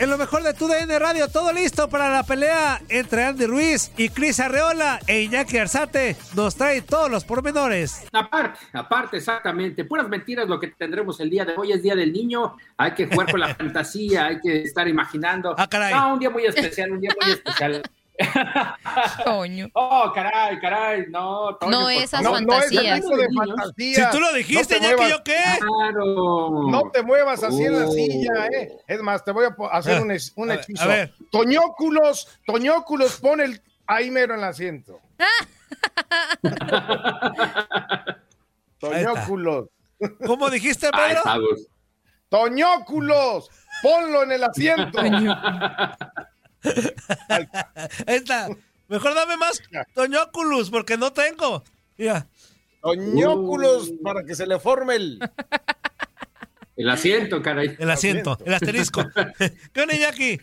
En lo mejor de tu DN Radio, todo listo para la pelea entre Andy Ruiz y Cris Arreola e Iñaki Arzate. Nos trae todos los pormenores. Aparte, aparte, exactamente. Puras mentiras lo que tendremos el día de hoy. Es Día del Niño. Hay que jugar con la fantasía, hay que estar imaginando. Ah, caray. No, un día muy especial, un día muy especial. Toño. Oh, caray, caray, no. Toño, No esas. No, es fantasías. tipo de fantasía. Si tú lo dijiste, no te Iñaki, muevas. ¿yo qué? Claro. No te muevas así en la Oh. silla, ¿eh? Es más, te voy a hacer Ah, un, es- un a ver, hechizo. a ver. Toñóculos, Toñóculos, pon el ahí mero en el asiento. Toñóculos, ¿Cómo dijiste, Pedro? Toñóculos, ponlo en el asiento. Ahí está. Mejor dame más Toñóculus, porque no tengo. Ya. Toñóculos, para que se le forme el. El asiento, caray. El asiento, el asterisco. ¿Qué onda, Iñaki?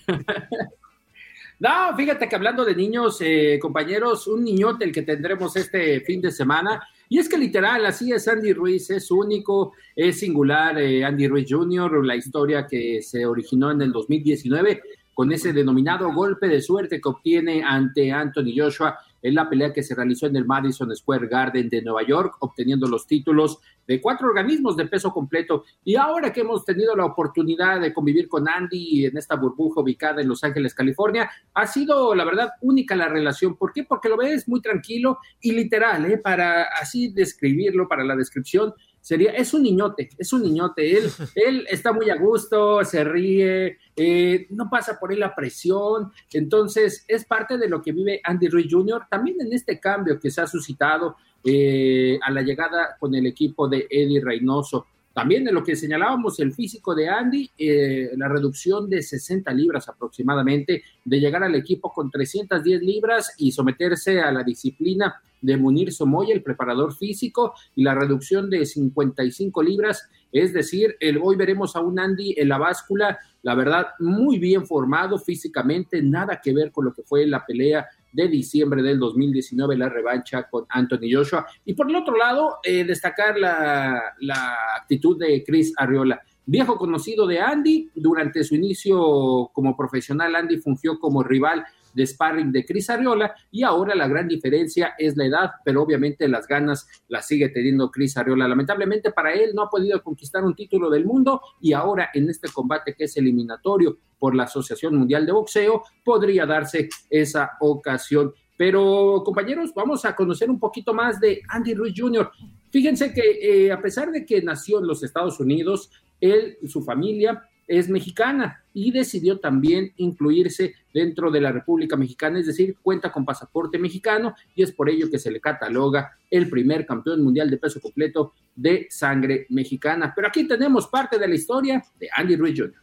No, fíjate que hablando de niños, eh, compañeros, un niñote el que tendremos este fin de semana. Y es que literal, así es Andy Ruiz, es único, es singular eh, Andy Ruiz Jr., la historia que se originó en el 2019 con ese denominado golpe de suerte que obtiene ante Anthony Joshua en la pelea que se realizó en el Madison Square Garden de Nueva York, obteniendo los títulos de cuatro organismos de peso completo. Y ahora que hemos tenido la oportunidad de convivir con Andy en esta burbuja ubicada en Los Ángeles, California, ha sido, la verdad, única la relación. ¿Por qué? Porque lo ves muy tranquilo y literal, ¿eh? para así describirlo, para la descripción, sería, es un niñote, es un niñote. Él, él está muy a gusto, se ríe, eh, no pasa por él la presión. Entonces, es parte de lo que vive Andy Ruiz Jr. También en este cambio que se ha suscitado eh, a la llegada con el equipo de Eddie Reynoso. También en lo que señalábamos, el físico de Andy, eh, la reducción de 60 libras aproximadamente, de llegar al equipo con 310 libras y someterse a la disciplina de Munir Somoya, el preparador físico, y la reducción de 55 libras, es decir, el, hoy veremos a un Andy en la báscula, la verdad, muy bien formado físicamente, nada que ver con lo que fue la pelea de diciembre del 2019, la revancha con Anthony Joshua. Y por el otro lado, eh, destacar la, la actitud de Chris Arriola. Viejo conocido de Andy, durante su inicio como profesional, Andy fungió como rival de sparring de Chris Arriola y ahora la gran diferencia es la edad, pero obviamente las ganas las sigue teniendo Chris Arriola. Lamentablemente para él no ha podido conquistar un título del mundo y ahora en este combate que es eliminatorio por la Asociación Mundial de Boxeo podría darse esa ocasión. Pero compañeros, vamos a conocer un poquito más de Andy Ruiz Jr. Fíjense que eh, a pesar de que nació en los Estados Unidos, él, su familia es mexicana y decidió también incluirse dentro de la República Mexicana, es decir, cuenta con pasaporte mexicano y es por ello que se le cataloga el primer campeón mundial de peso completo de sangre mexicana. Pero aquí tenemos parte de la historia de Andy Ruiz Jr.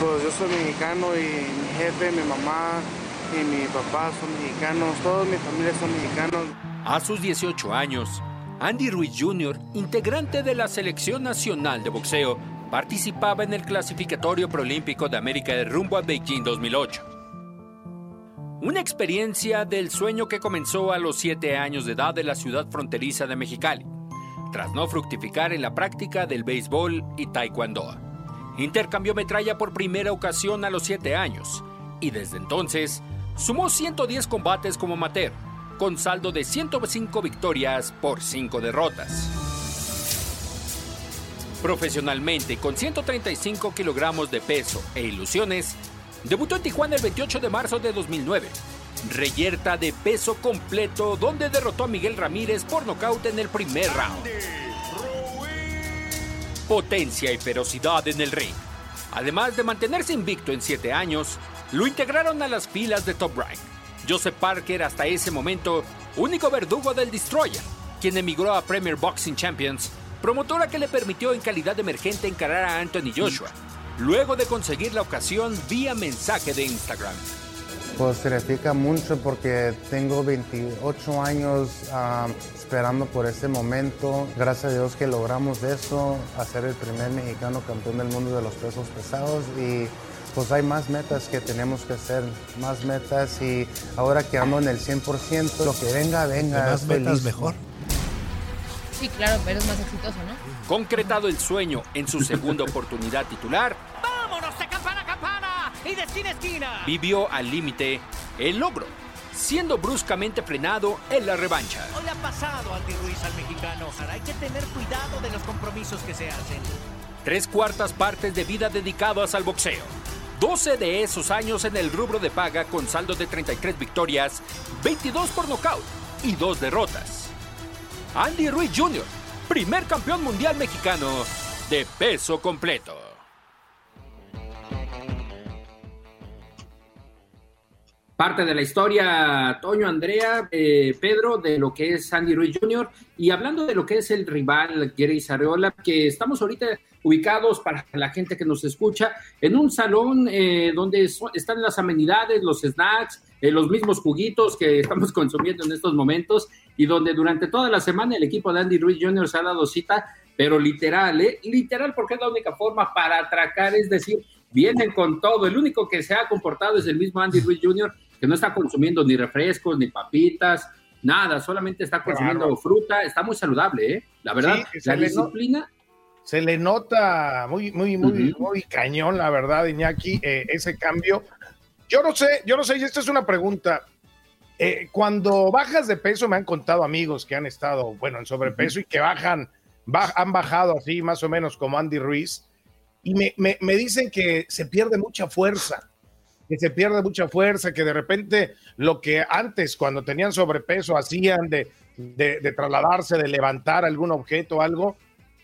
Pues yo soy mexicano y mi jefe, mi mamá y mi papá son mexicanos, todos mi familia son mexicanos. A sus 18 años, Andy Ruiz Jr., integrante de la Selección Nacional de Boxeo, participaba en el clasificatorio proolímpico de América de rumbo a Beijing 2008. Una experiencia del sueño que comenzó a los 7 años de edad en la ciudad fronteriza de Mexicali, tras no fructificar en la práctica del béisbol y taekwondo. Intercambió metralla por primera ocasión a los 7 años y desde entonces sumó 110 combates como amateur, con saldo de 105 victorias por 5 derrotas. Profesionalmente, con 135 kilogramos de peso e ilusiones, debutó en Tijuana el 28 de marzo de 2009. Reyerta de peso completo, donde derrotó a Miguel Ramírez por nocaut en el primer round. Potencia y ferocidad en el ring. Además de mantenerse invicto en 7 años, lo integraron a las filas de Top Rank. Joseph Parker, hasta ese momento, único verdugo del Destroyer, quien emigró a Premier Boxing Champions, promotora que le permitió en calidad emergente encarar a Anthony Joshua, luego de conseguir la ocasión vía mensaje de Instagram. Pues significa mucho porque tengo 28 años ah, esperando por ese momento. Gracias a Dios que logramos eso, hacer el primer mexicano campeón del mundo de los pesos pesados y pues hay más metas que tenemos que hacer, más metas y ahora que ando en el 100%, lo que venga, venga. más metas mejor. Sí, claro, pero es más exitoso, ¿no? Concretado el sueño en su segunda oportunidad titular, ¡Vámonos de campana a campana y de esquina a esquina! vivió al límite el logro, siendo bruscamente frenado en la revancha. Hoy le ha pasado Andy Ruiz al mexicano. Ahora hay que tener cuidado de los compromisos que se hacen. Tres cuartas partes de vida dedicadas al boxeo. 12 de esos años en el rubro de paga con saldo de 33 victorias, 22 por nocaut y 2 derrotas. Andy Ruiz Jr., primer campeón mundial mexicano de peso completo. parte de la historia, Toño, Andrea, eh, Pedro, de lo que es Andy Ruiz Jr. Y hablando de lo que es el rival Gary Sarreola, que estamos ahorita ubicados para la gente que nos escucha en un salón eh, donde so- están las amenidades, los snacks, eh, los mismos juguitos que estamos consumiendo en estos momentos y donde durante toda la semana el equipo de Andy Ruiz Jr. se ha dado cita, pero literal, ¿eh? Literal, porque es la única forma para atracar, es decir, vienen con todo. El único que se ha comportado es el mismo Andy Ruiz Jr., que no está consumiendo ni refrescos, ni papitas, nada, solamente está consumiendo Claro. fruta, está muy saludable, ¿eh? La verdad, Sí, la disciplina, Se le nota muy, muy, muy, muy cañón, la verdad, Iñaki, eh, ese cambio. Yo no sé, yo no sé, y esta es una pregunta. Eh, cuando bajas de peso, me han contado amigos que han estado, bueno, en sobrepeso y que bajan, ba- han bajado así, más o menos como Andy Ruiz, y me, me- me dicen que se pierde mucha fuerza, que se pierde mucha fuerza, que de repente lo que antes, cuando tenían sobrepeso, hacían de, de- de trasladarse, de levantar algún objeto algo,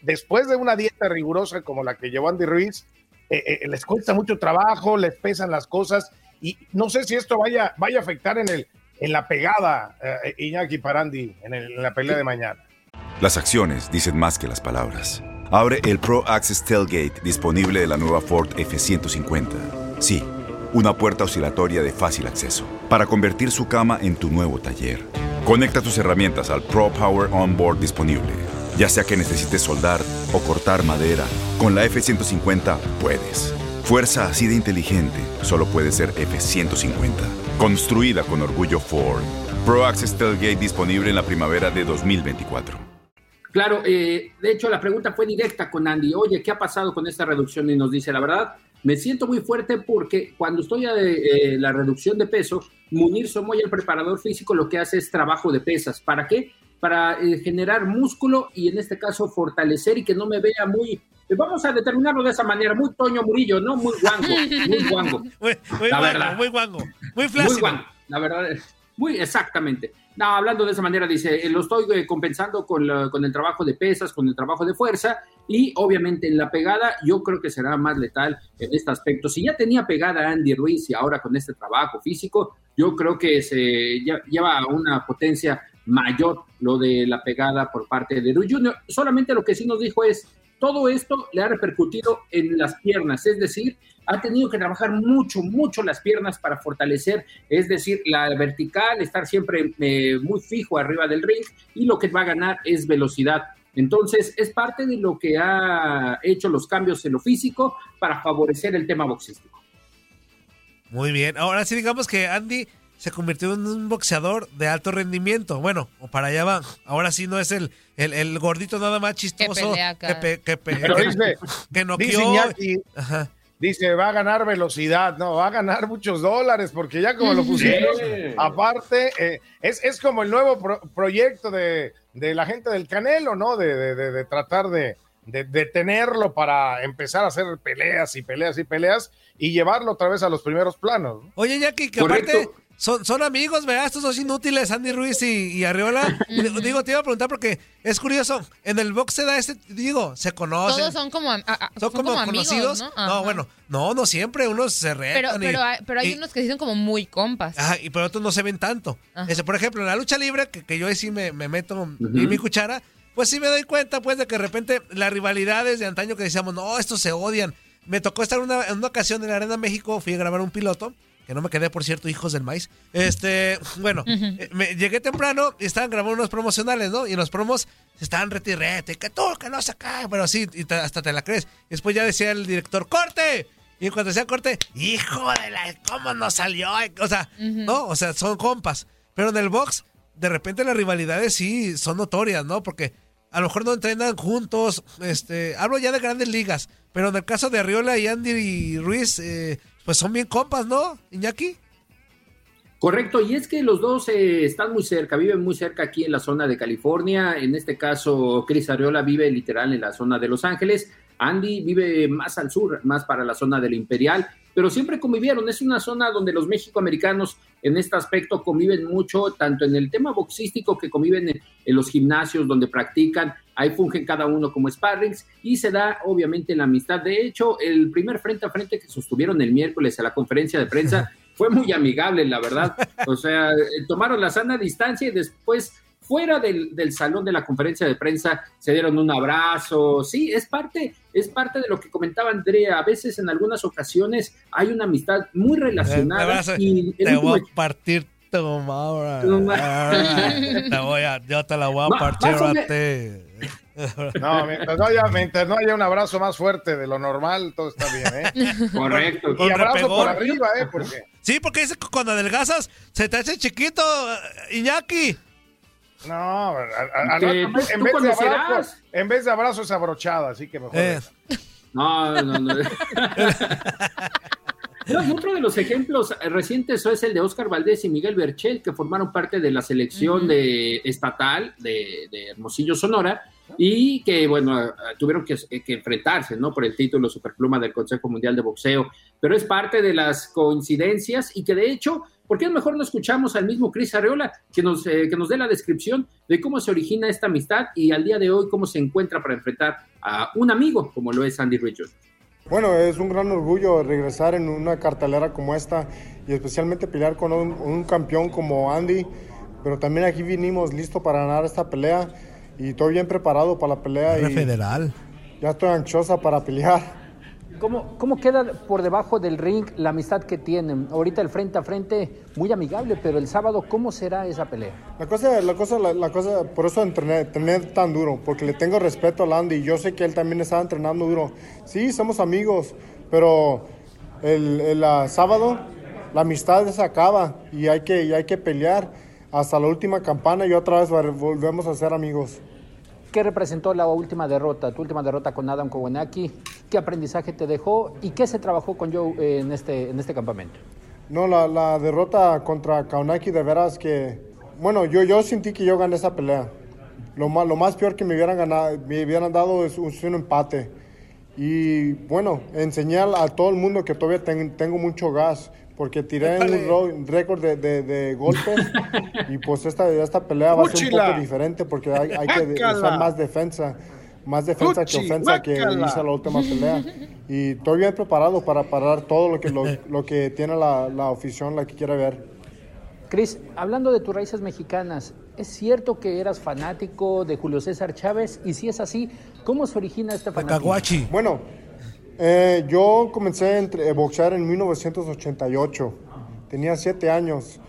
después de una dieta rigurosa como la que llevó Andy Ruiz, eh, eh, les cuesta mucho trabajo, les pesan las cosas y no sé si esto vaya, vaya a afectar en, el, en la pegada, eh, Iñaki para Andy, en, en la pelea de mañana. Las acciones dicen más que las palabras. Abre el Pro Access Tailgate disponible de la nueva Ford F-150. Sí, una puerta oscilatoria de fácil acceso para convertir su cama en tu nuevo taller. Conecta tus herramientas al Pro Power Onboard disponible. Ya sea que necesites soldar o cortar madera, con la F-150 puedes. Fuerza así de inteligente solo puede ser F-150. Construida con orgullo Ford. Pro Access Tailgate disponible en la primavera de 2024. Claro, eh, de hecho la pregunta fue directa con Andy. Oye, ¿qué ha pasado con esta reducción? Y nos dice, la verdad, me siento muy fuerte porque cuando estoy a eh, la reducción de peso, Munir Somoy, el preparador físico, lo que hace es trabajo de pesas. ¿Para qué? Para eh, generar músculo y en este caso fortalecer y que no me vea muy, eh, vamos a determinarlo de esa manera, muy Toño Murillo, ¿no? Muy guango, muy guango. Muy, muy La guango, verdad. muy guango, muy Muy flácido. guango, la verdad. Muy exactamente. No, hablando de esa manera, dice, eh, lo estoy compensando con, la- con el trabajo de pesas, con el trabajo de fuerza y obviamente en la pegada yo creo que será más letal en este aspecto. Si ya tenía pegada Andy Ruiz y ahora con este trabajo físico, yo creo que se lle- lleva a una potencia mayor lo de la pegada por parte de Ruiz Jr. Solamente lo que sí nos dijo es, todo esto le ha repercutido en las piernas, es decir, ha tenido que trabajar mucho, mucho las piernas para fortalecer, es decir, la vertical, estar siempre eh, muy fijo arriba del ring y lo que va a ganar es velocidad. Entonces, es parte de lo que ha hecho los cambios en lo físico para favorecer el tema boxístico. Muy bien. Ahora sí, digamos que Andy se convirtió en un boxeador de alto rendimiento. Bueno, o para allá va. Ahora sí no es el, el, el gordito nada más chistoso pelea que, acá. pe- que, pe- Pero que- dice, que noqueó. dice Iñaki, Ajá. dice, va a ganar velocidad, no, va a ganar muchos dólares, porque ya como lo pusieron, Sí. aparte, eh, es, es como el nuevo pro- proyecto de, de la gente del Canelo, ¿no? De, de- de- de tratar de, de, de tenerlo para empezar a hacer peleas y peleas y peleas y llevarlo otra vez a los primeros planos. ¿no? Oye, Jackie, que Correcto. aparte son, son amigos, ¿verdad? Estos dos inútiles, Andy Ruiz y, y Arriola. Digo, te iba a preguntar porque es curioso. En el box se da este, digo, se conocen. Todos son como, am- a- a- son son como, como amigos, conocidos. ¿no? No, bueno, no, no siempre. Unos se Pero, retan. y- pero, hay, pero hay y- unos que sí son como muy compas. Ajá, y pero otros no se ven tanto. Ajá. Ese, por ejemplo, en la lucha libre, que, que yo ahí sí me, me meto en mi cuchara, pues sí me doy cuenta, pues, de que de repente las rivalidades de antaño que decíamos, no, estos se odian. Me tocó estar una, en una ocasión en la Arena México, fui a grabar un piloto, que no me quedé, por cierto, hijos del maíz. Este, bueno, eh, me, llegué temprano y estaban grabando unos promocionales, ¿no? Y los promos estaban retirete, que tú, que no se cae, pero sí, y te- hasta te la crees. Después ya decía el director, ¡corte! Y cuando decía corte, hijo de la, ¿cómo nos salió? O sea, ¿no? O sea, son compas. Pero en el box, de repente las rivalidades sí son notorias, ¿no? Porque a lo mejor no entrenan juntos, este, hablo ya de grandes ligas, pero en el caso de Arriola y Andy y Ruiz, eh, pues son bien compas, ¿no, Iñaki? Correcto, y es que los dos eh, están muy cerca, viven muy cerca aquí en la zona de California. En este caso, Chris Arreola vive literal en la zona de Los Ángeles. Andy vive más al sur, más para la zona del Imperial, pero siempre convivieron. Es una zona donde los mexicoamericanos en este aspecto conviven mucho, tanto en el tema boxístico que conviven en, en los gimnasios donde practican. Ahí fungen cada uno como sparrings y se da obviamente la amistad. De hecho, el primer frente a frente que sostuvieron el miércoles a la conferencia de prensa fue muy amigable, la verdad. O sea, eh, tomaron la sana distancia y después, fuera del, del salón de la conferencia de prensa, se dieron un abrazo. Sí, es parte, es parte de lo que comentaba Andrea. A veces, en algunas ocasiones, hay una amistad muy Me relacionada. a- y te voy a partir tu madre. Tu ma- Te voy a, yo te la voy a partir a ti. No, mientras no, haya, mientras no haya un abrazo más fuerte de lo normal, todo está bien, ¿eh? Correcto. Y abrazo repegón. por arriba, ¿eh? Porque Sí, porque dice que cuando adelgazas se te hace chiquito, eh, Iñaki. no, a- a- en vez- tú en vez de abrazo, en vez de abrazo es abrochada, así que mejor. Eh, No, no, no. Otro de los ejemplos recientes es el de Oscar Valdés y Miguel Berchel, que formaron parte de la selección de estatal de, de Hermosillo, Sonora, y que, bueno, tuvieron que, que enfrentarse, ¿no? Por el título Superpluma del Consejo Mundial de Boxeo. Pero es parte de las coincidencias y que, de hecho, ¿por qué mejor no escuchamos al mismo Chris Arreola que nos, eh, que nos dé la descripción de cómo se origina esta amistad y al día de hoy cómo se encuentra para enfrentar a un amigo como lo es Andy Richards? Bueno, es un gran orgullo regresar en una cartelera como esta y especialmente pelear con un, un campeón como Andy, pero también aquí vinimos listo para ganar esta pelea y estoy bien preparado para la pelea y federal. ya estoy ansiosa para pelear. ¿Cómo, ¿Cómo queda por debajo del ring la amistad que tienen? Ahorita el frente a frente muy amigable, pero el sábado, ¿cómo será esa pelea? La cosa, la cosa, la, la cosa, por eso entrené, entrené tan duro, porque le tengo respeto a Andy y yo sé que él también estaba entrenando duro. Sí, somos amigos, pero el, el, ah, sábado la amistad se acaba y hay que, y hay que pelear hasta la última campana y otra vez volvemos a ser amigos. ¿Qué representó la última derrota, tu última derrota con Adam Kownacki? ¿Qué aprendizaje te dejó y qué se trabajó con Joe en este, en este campamento? No, la, la derrota contra Kaunaki de veras que... Bueno, yo, yo sentí que yo gané esa pelea. Lo más, lo más peor que me hubieran, ganado, me hubieran dado es un, es un empate. Y bueno, enseñar a todo el mundo que todavía ten, tengo mucho gas, porque tiré Épale. un ro- récord de, de- de golpes y pues esta, esta pelea va a ser un poco diferente porque hay, hay que usar más defensa, más defensa que ofensa que hice la última pelea. Y estoy bien preparado para parar todo lo que, lo, lo que tiene la, la afición, la que quiere ver. Cris, hablando de tus raíces mexicanas, ¿es cierto que eras fanático de Julio César Chávez? Y si es así, ¿cómo se origina este fanatismo? Bueno, eh, yo comencé a a boxear en 1988. Tenía siete años.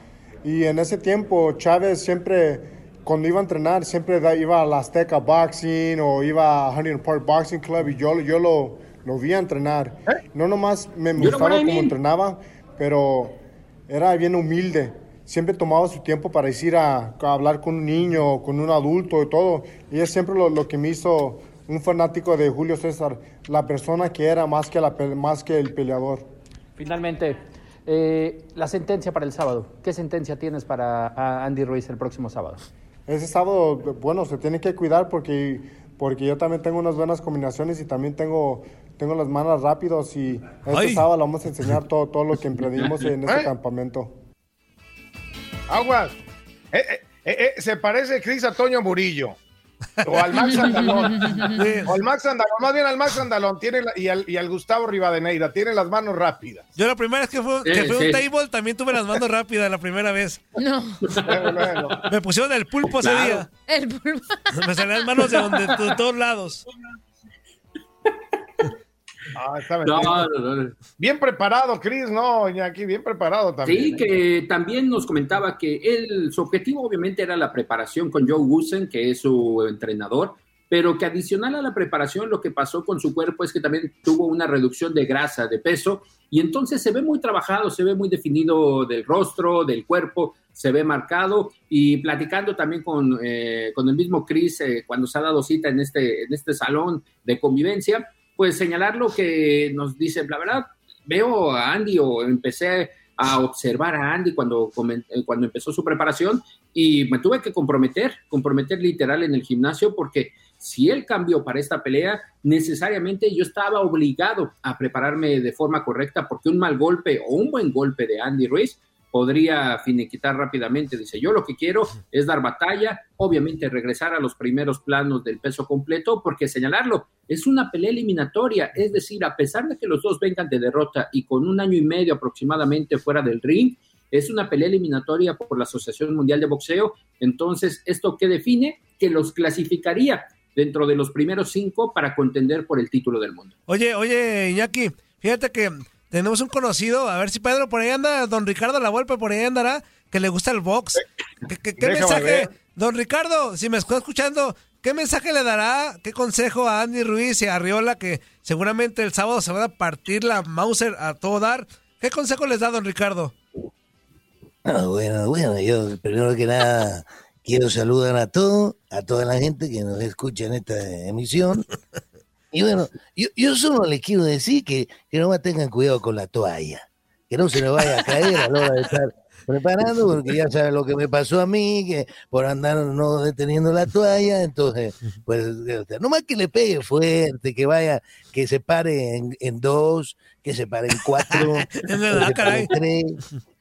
Y en ese tiempo Chávez siempre, cuando iba a entrenar, siempre iba a la Azteca Boxing o iba a Huntington Park Boxing Club y yo, yo lo, lo vi a entrenar. No nomás me ¿Eh? Gustaba cómo entrenaba, pero era bien humilde. Siempre tomaba su tiempo para ir a, a hablar con un niño, con un adulto y todo. Y es siempre lo, lo que me hizo un fanático de Julio César, la persona que era más que, la, más que el peleador. Finalmente, eh, la sentencia para el sábado. ¿Qué sentencia tienes para Andy Ruiz el próximo sábado? Ese sábado, bueno, se tiene que cuidar porque, porque yo también tengo unas buenas combinaciones y también tengo, tengo las manos rápidas y este Ay. sábado le vamos a enseñar todo, todo lo que emprendimos en este ¿Eh? campamento. Aguas. Eh, eh, se parece Cris a Toño Murillo. O al Max Andalón. O al Max Andalón. Más bien al Max Andalón. Tiene la- y, al, y al Gustavo Rivadeneira. Tiene las manos rápidas. Yo la primera vez que Sí, sí. un table también tuve las manos rápidas la primera vez. No. Me pusieron el pulpo ese día. El pulpo. Me salían las manos de, donde, de todos lados. Ah, está No, metiendo. no, no. Bien preparado, Cris, ¿no? Iñaki, bien preparado también. Sí, ¿eh? que también nos comentaba que él, su objetivo obviamente era la preparación con Joe Gusen, que es su entrenador, pero que adicional a la preparación lo que pasó con su cuerpo es que también tuvo una reducción de grasa, de peso, y entonces se ve muy trabajado, se ve muy definido del rostro, del cuerpo, se ve marcado, y platicando también con, eh, con el mismo Chris eh, cuando se ha dado cita en este, en este salón de convivencia, pues señalar lo que nos dice, la verdad, veo a Andy o empecé a observar a Andy cuando, eh, cuando empezó su preparación y me tuve que comprometer, comprometer literal en el gimnasio porque si él cambió para esta pelea, necesariamente yo estaba obligado a prepararme de forma correcta porque un mal golpe o un buen golpe de Andy Ruiz podría finiquitar rápidamente. Dice, yo lo que quiero es dar batalla, obviamente regresar a los primeros planos del peso completo, porque señalarlo, es una pelea eliminatoria, es decir, a pesar de que los dos vengan de derrota y con un año y medio aproximadamente fuera del ring, es una pelea eliminatoria por la Asociación Mundial de Boxeo. Entonces, ¿esto qué define? Que los clasificaría dentro de los primeros cinco para contender por el título del mundo. Oye, oye, Iñaki, fíjate que tenemos un conocido, a ver si Pedro por ahí anda, don Ricardo La Volpe por ahí andará, que le gusta el box. ¿Qué, qué- mensaje, ver. don Ricardo, si me está escuchando, qué mensaje le dará, qué consejo a Andy Ruiz y a Arriola, que seguramente el sábado se van a partir la Mauser a todo dar? ¿Qué consejo les da don Ricardo? Ah, bueno, bueno, yo primero que nada quiero saludar a todos, a toda la gente que nos escucha en esta emisión. Y bueno, yo, yo solo les quiero decir que, que nomás tengan cuidado con la toalla, que no se nos vaya a caer a la hora de estar preparando, porque ya saben lo que me pasó a mí, que por andar no deteniendo la toalla, entonces, pues, nomás que le pegue fuerte, que vaya, que se pare en, en dos, que se pare en cuatro, que se pare en tres,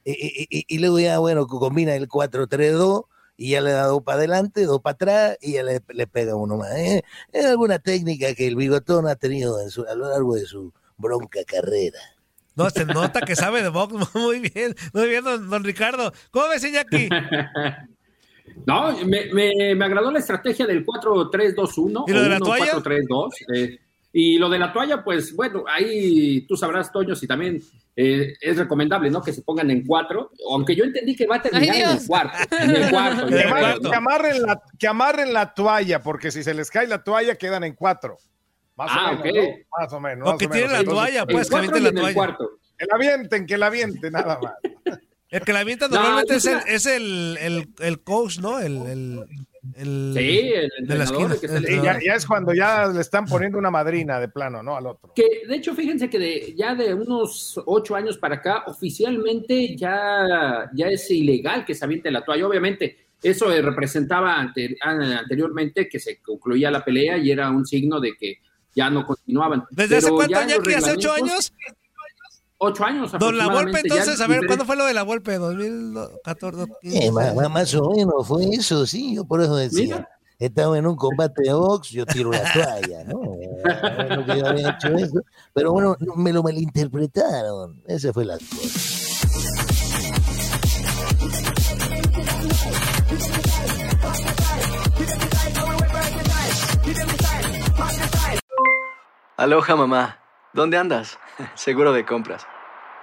y, y- y- y luego ya, bueno, combina el 4-3-2 y ya le da dos para adelante, dos para atrás y ya le, le pega uno más. ¿eh? Es alguna técnica que el bigotón ha tenido en su- a lo largo de su bronca carrera. No, se nota que sabe de box muy bien, muy bien, don, don Ricardo. ¿Cómo ves, Iñaki? No, me, me, me agradó la estrategia del 4-3-2-1. ¿Y lo de la o toalla? 4-3-2. eh, y lo de la toalla, pues bueno, ahí tú sabrás, Toño, si también eh, es recomendable, ¿no? Que se pongan en cuatro, aunque yo entendí que va a terminar Ay, en el cuarto. En el cuarto. Que, amarren, que amarren la, que amarren la toalla, porque si se les cae la toalla quedan en cuatro. Más Ah, o menos. ok. ¿no? Más o menos. O más que menos. la toalla, pues, El que cuatro avienten la en el cuarto. Que la avienten, que la avienten, nada más. El que la avienta No, normalmente es es, el, una- es el, el, el coach, ¿no? El, el, el- Sí, el de la esquina. que está ya, ya es cuando ya le están poniendo una madrina de plano, ¿no? Al otro. Que de hecho, fíjense que de, ya de unos ocho años para acá, oficialmente ya, ya es ilegal que se aviente la toalla. Obviamente, eso eh, representaba ante- an- anteriormente que se concluía la pelea y era un signo de que ya no continuaban. ¿Desde hace cuánto, ya? ¿Hace ocho años? Ocho años. Don La Volpe, ya entonces, a ver, ¿cuándo fue lo de La Volpe? ¿2014? Eh, más, o menos fue eso, sí, yo por eso decía. Estaba en un combate de box, yo tiro la toalla, ¿no? Era lo que yo había hecho eso. Pero bueno, no, me lo malinterpretaron. Esa fue la cosa. Aloha mamá, ¿dónde andas? Seguro de compras.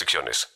restricciones.